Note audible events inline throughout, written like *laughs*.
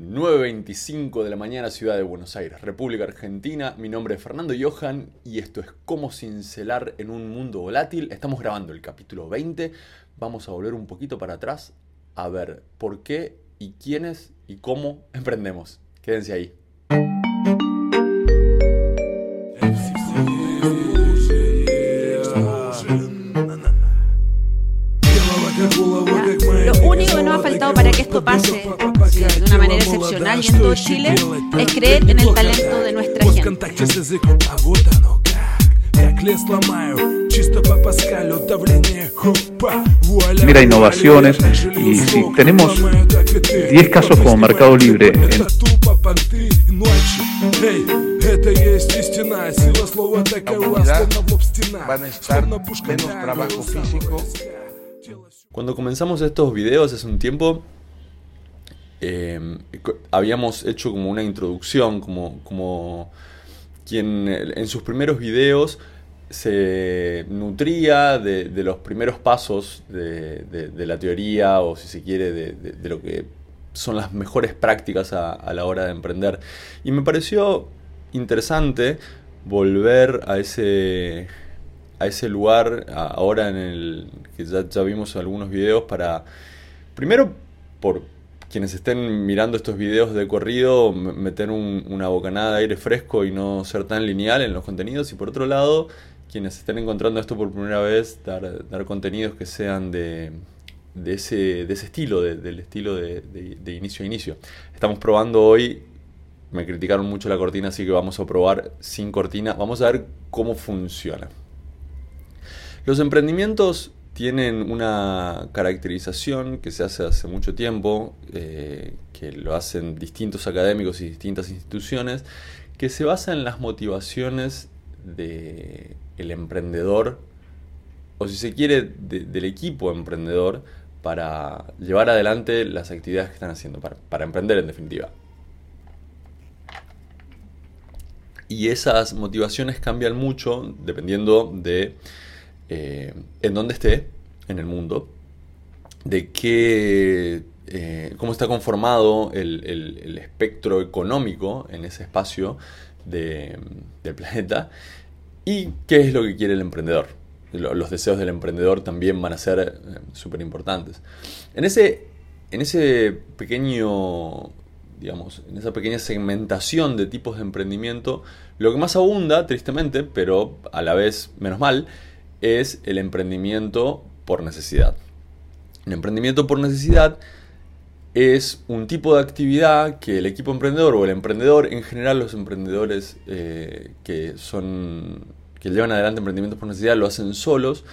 9.25 de la mañana, ciudad de Buenos Aires, República Argentina. Mi nombre es Fernando Johan y esto es Cómo cincelar en un mundo volátil. Estamos grabando el capítulo 20. Vamos a volver un poquito para atrás a ver por qué y quiénes y cómo emprendemos. Quédense ahí. Esto pase de una manera excepcional y en todo Chile es creer en el talento de nuestra gente. Mira innovaciones y si tenemos 10 casos como Mercado Libre en, van a estar menos trabajo físico. Cuando comenzamos estos videos hace un tiempo, eh, habíamos hecho como una introducción, como, como quien en sus primeros videos se nutría de, los primeros pasos de, la teoría o si se quiere de, lo que son las mejores prácticas a, a la hora de emprender. Y me pareció interesante volver a ese, a ese lugar ahora en el que ya, ya vimos algunos videos para, primero por quienes estén mirando estos videos de corrido, meter un- una bocanada de aire fresco y no ser tan lineal en los contenidos. Y por otro lado, quienes estén encontrando esto por primera vez, dar, contenidos que sean de, ese, estilo, de- del estilo de inicio a inicio. Estamos probando hoy, me criticaron mucho la cortina, así que vamos a probar sin cortina. Vamos a ver cómo funciona. Los emprendimientos tienen una caracterización que se hace hace mucho tiempo, eh, que lo hacen distintos académicos y distintas instituciones, que se basa en las motivaciones del emprendedor, o si se quiere, de- del equipo emprendedor, para llevar adelante las actividades que están haciendo, para, para emprender en definitiva. Y esas motivaciones cambian mucho dependiendo de eh, en dónde esté en el mundo, de qué, eh, cómo está conformado el, espectro económico en ese espacio de- del planeta y qué es lo que quiere el emprendedor. Lo- Los deseos del emprendedor también van a ser súper importantes. En ese, en ese pequeño, digamos, en esa pequeña segmentación de tipos de emprendimiento, lo que más abunda, tristemente, pero a la vez menos mal, es el emprendimiento por necesidad. El emprendimiento por necesidad es un tipo de actividad que el equipo emprendedor o el emprendedor, en general los emprendedores eh, que son que llevan adelante emprendimientos por necesidad lo hacen solos,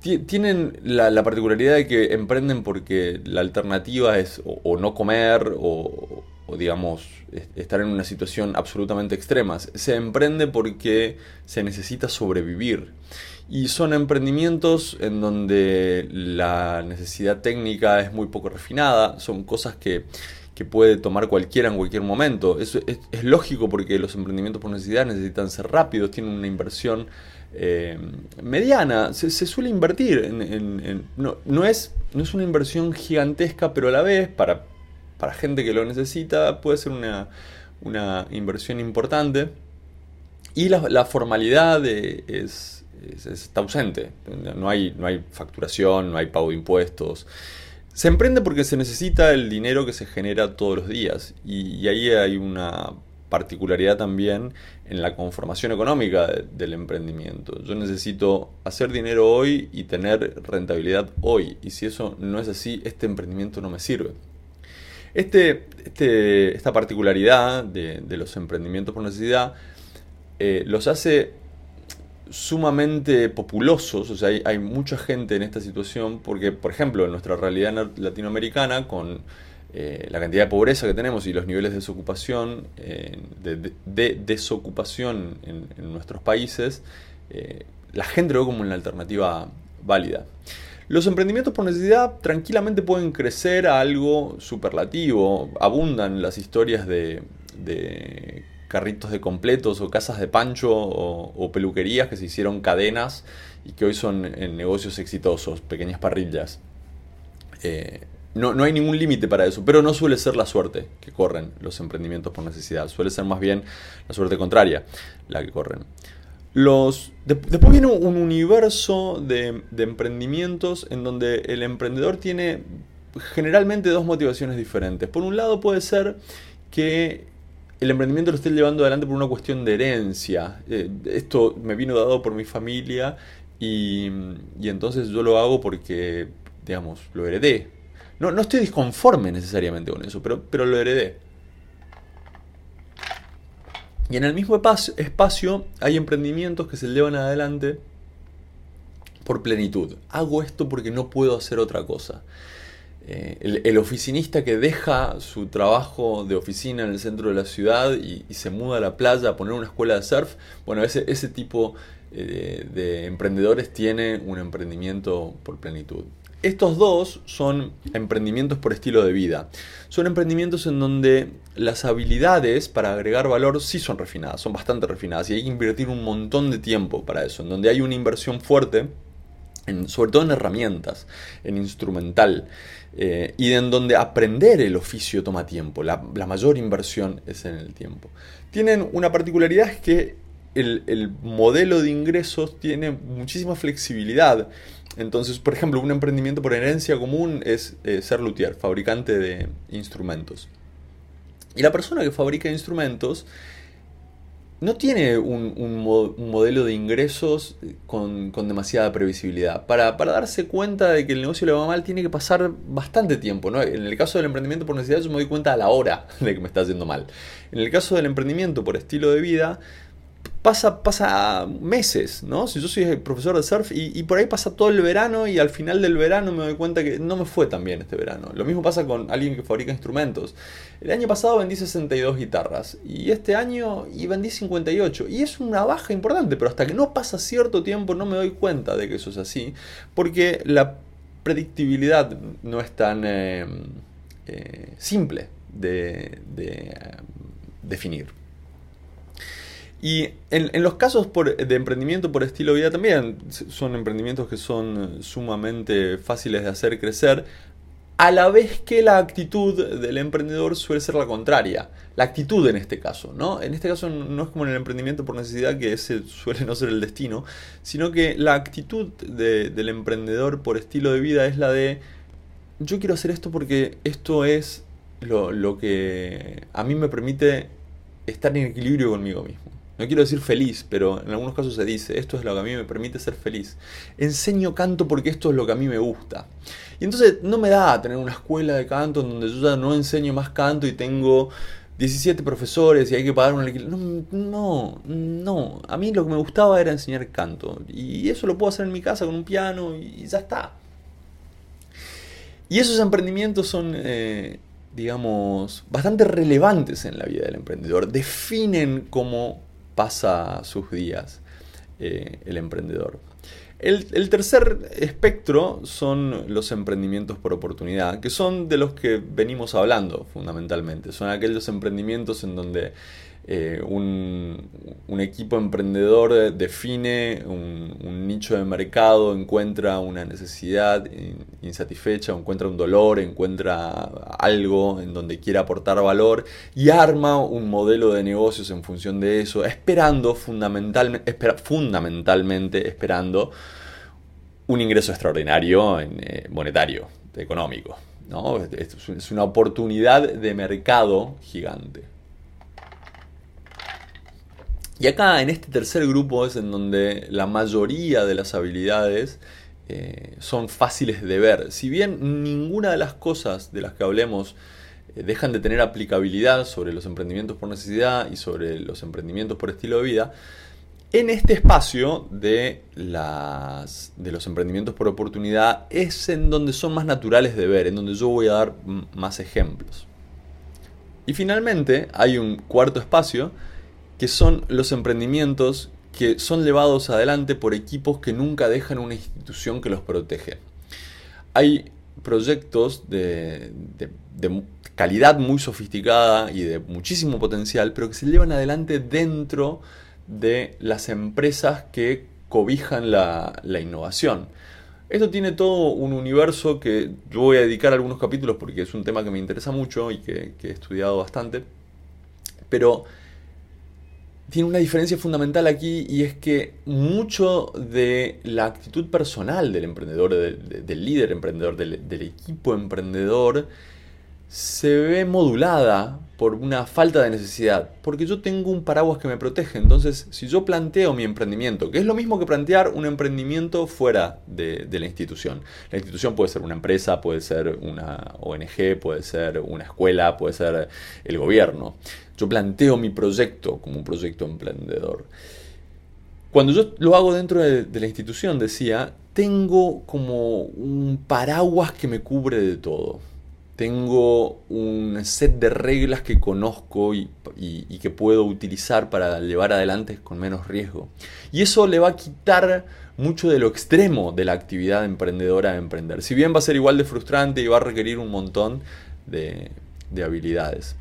ti- tienen la, la particularidad de que emprenden porque la alternativa es o, o no comer o, o, digamos es- estar en una situación absolutamente extrema. Se emprende porque se necesita sobrevivir. Y son emprendimientos en donde la necesidad técnica es muy poco refinada, son cosas que, que puede tomar cualquiera en cualquier momento. Es, es lógico porque los emprendimientos por necesidad necesitan ser rápidos, tienen una inversión eh, mediana, se, suele invertir. En- en- no, no es, no es una inversión gigantesca, pero a la vez, para, para gente que lo necesita, puede ser una, una inversión importante. Y la, formalidad es, es- está ausente. No hay, no hay facturación, no hay pago de impuestos. Se emprende porque se necesita el dinero que se genera todos los días. Y, y ahí hay una particularidad también en la conformación económica de- del emprendimiento. Yo necesito hacer dinero hoy y tener rentabilidad hoy. Y si eso no es así, este emprendimiento no me sirve. Este, este- esta particularidad de, los emprendimientos por necesidad eh, los hace sumamente populosos, o sea, hay, mucha gente en esta situación porque, por ejemplo, en nuestra realidad latinoamericana, con eh, la cantidad de pobreza que tenemos y los niveles de desocupación, eh, de, de- de desocupación en, en nuestros países, la gente lo ve como una alternativa válida. Los emprendimientos por necesidad tranquilamente pueden crecer a algo superlativo. Abundan las historias de, carritos de completos o casas de pancho o, peluquerías que se hicieron cadenas y que hoy son en negocios exitosos, pequeñas parrillas. Eh, no, no hay ningún límite para eso, pero no suele ser la suerte que corren los emprendimientos por necesidad, suele ser más bien la suerte contraria la que corren. Los, después viene un universo de, emprendimientos en donde el emprendedor tiene generalmente dos motivaciones diferentes. Por un lado puede ser que el emprendimiento lo esté llevando adelante por una cuestión de herencia. Eh, esto me vino dado por mi familia y, y, entonces yo lo hago porque, digamos, lo heredé. No, no estoy disconforme necesariamente con eso, pero, pero lo heredé. Y en el mismo espacio hay emprendimientos que se llevan adelante por plenitud. Hago esto porque no puedo hacer otra cosa. Eh, el, oficinista que deja su trabajo de oficina en el centro de la ciudad y, se muda a la playa a poner una escuela de surf, bueno, ese, ese tipo eh, de emprendedores tiene un emprendimiento por plenitud. Estos dos son emprendimientos por estilo de vida. Son emprendimientos en donde las habilidades para agregar valor sí son refinadas, son bastante refinadas y hay que invertir un montón de tiempo para eso, en donde hay una inversión fuerte, en, sobre todo en herramientas, en instrumental, eh, y en donde aprender el oficio toma tiempo, la, mayor inversión es en el tiempo. Tienen una particularidad es que el, modelo de ingresos tiene muchísima flexibilidad. Entonces, por ejemplo, un emprendimiento por herencia común es eh, ser luthier, fabricante de instrumentos. Y la persona que fabrica instrumentos no tiene un, modelo de ingresos con, demasiada previsibilidad. Para, darse cuenta de que el negocio le va mal, tiene que pasar bastante tiempo. En el caso del emprendimiento por necesidad, yo me doy cuenta a la hora *laughs* de que me está haciendo mal. En el caso del emprendimiento por estilo de vida, pasa, pasa meses, ¿no? Si yo soy profesor de surf y, por ahí pasa todo el verano y al final del verano me doy cuenta que no me fue tan bien este verano. Lo mismo pasa con alguien que fabrica instrumentos. El año pasado vendí 62 guitarras y este año vendí 58. Y es una baja importante, pero hasta que no pasa cierto tiempo no me doy cuenta de que eso es así, porque la predictibilidad no es tan eh, eh, simple de, de eh, definir. Y en, los casos de emprendimiento por estilo de vida también son emprendimientos que son sumamente fáciles de hacer crecer, a la vez que la actitud del emprendedor suele ser la contraria. La actitud en este caso, ¿no? En este caso no es como en el emprendimiento por necesidad, que ese suele no ser el destino, sino que la actitud del emprendedor por estilo de vida es la de yo quiero hacer esto porque esto es lo, lo que a mí me permite estar en equilibrio conmigo mismo. No quiero decir feliz, pero en algunos casos se dice, esto es lo que a mí me permite ser feliz. Enseño canto porque esto es lo que a mí me gusta. Y entonces no me da tener una escuela de canto en donde yo ya no enseño más canto y tengo 17 profesores y hay que pagar un alquiler. No, no, no. A mí lo que me gustaba era enseñar canto. Y eso lo puedo hacer en mi casa con un piano y ya está. Y esos emprendimientos son, eh, digamos, bastante relevantes en la vida del emprendedor. Definen cómo pasa sus días eh, el emprendedor. El, tercer espectro son los emprendimientos por oportunidad, que son de los que venimos hablando fundamentalmente. Son aquellos emprendimientos en donde eh, un, equipo emprendedor define un, nicho de mercado, encuentra una necesidad insatisfecha, encuentra un dolor, encuentra algo en donde quiere aportar valor y arma un modelo de negocios en función de eso, esperando fundamentalmente, fundamentalmente esperando un ingreso extraordinario en, eh, monetario, económico. ¿no? es una oportunidad de mercado gigante. Y acá en este tercer grupo es en donde la mayoría de las habilidades eh, son fáciles de ver. Si bien ninguna de las cosas de las que hablemos eh, dejan de tener aplicabilidad sobre los emprendimientos por necesidad y sobre los emprendimientos por estilo de vida, en este espacio de, las, de los emprendimientos por oportunidad es en donde son más naturales de ver, en donde yo voy a dar más ejemplos. Y finalmente hay un cuarto espacio que son los emprendimientos que son llevados adelante por equipos que nunca dejan una institución que los protege. Hay proyectos de, calidad muy sofisticada y de muchísimo potencial, pero que se llevan adelante dentro de las empresas que cobijan la, innovación. Esto tiene todo un universo que yo voy a dedicar algunos capítulos porque es un tema que me interesa mucho y que, que he estudiado bastante. Pero tiene una diferencia fundamental aquí y es que mucho de la actitud personal del emprendedor, del líder emprendedor, del, equipo emprendedor, se ve modulada por una falta de necesidad, porque yo tengo un paraguas que me protege. Entonces, si yo planteo mi emprendimiento, que es lo mismo que plantear un emprendimiento fuera de, la institución. La institución puede ser una empresa, puede ser una ONG, puede ser una escuela, puede ser el gobierno. Yo planteo mi proyecto como un proyecto emprendedor. Cuando yo lo hago dentro de, la institución, decía, tengo como un paraguas que me cubre de todo. Tengo un set de reglas que conozco y, que puedo utilizar para llevar adelante con menos riesgo. Y eso le va a quitar mucho de lo extremo de la actividad emprendedora de emprender. Si bien va a ser igual de frustrante y va a requerir un montón de habilidades.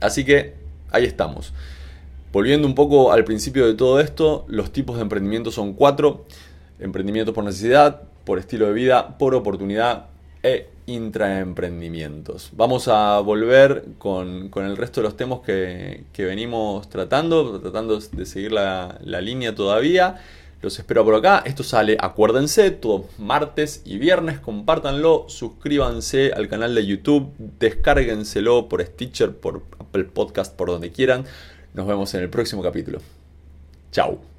Así que ahí estamos. Volviendo un poco al principio de todo esto, los tipos de emprendimiento son cuatro. Emprendimiento por necesidad, por estilo de vida, por oportunidad e intraemprendimientos. Vamos a volver con, el resto de los temas que, venimos tratando, tratando de seguir la, la línea todavía. Los espero por acá. Esto sale, acuérdense, todos martes y viernes. Compártanlo, suscríbanse al canal de YouTube, descárguenselo por Stitcher, por Apple Podcast, por donde quieran. Nos vemos en el próximo capítulo. Chao.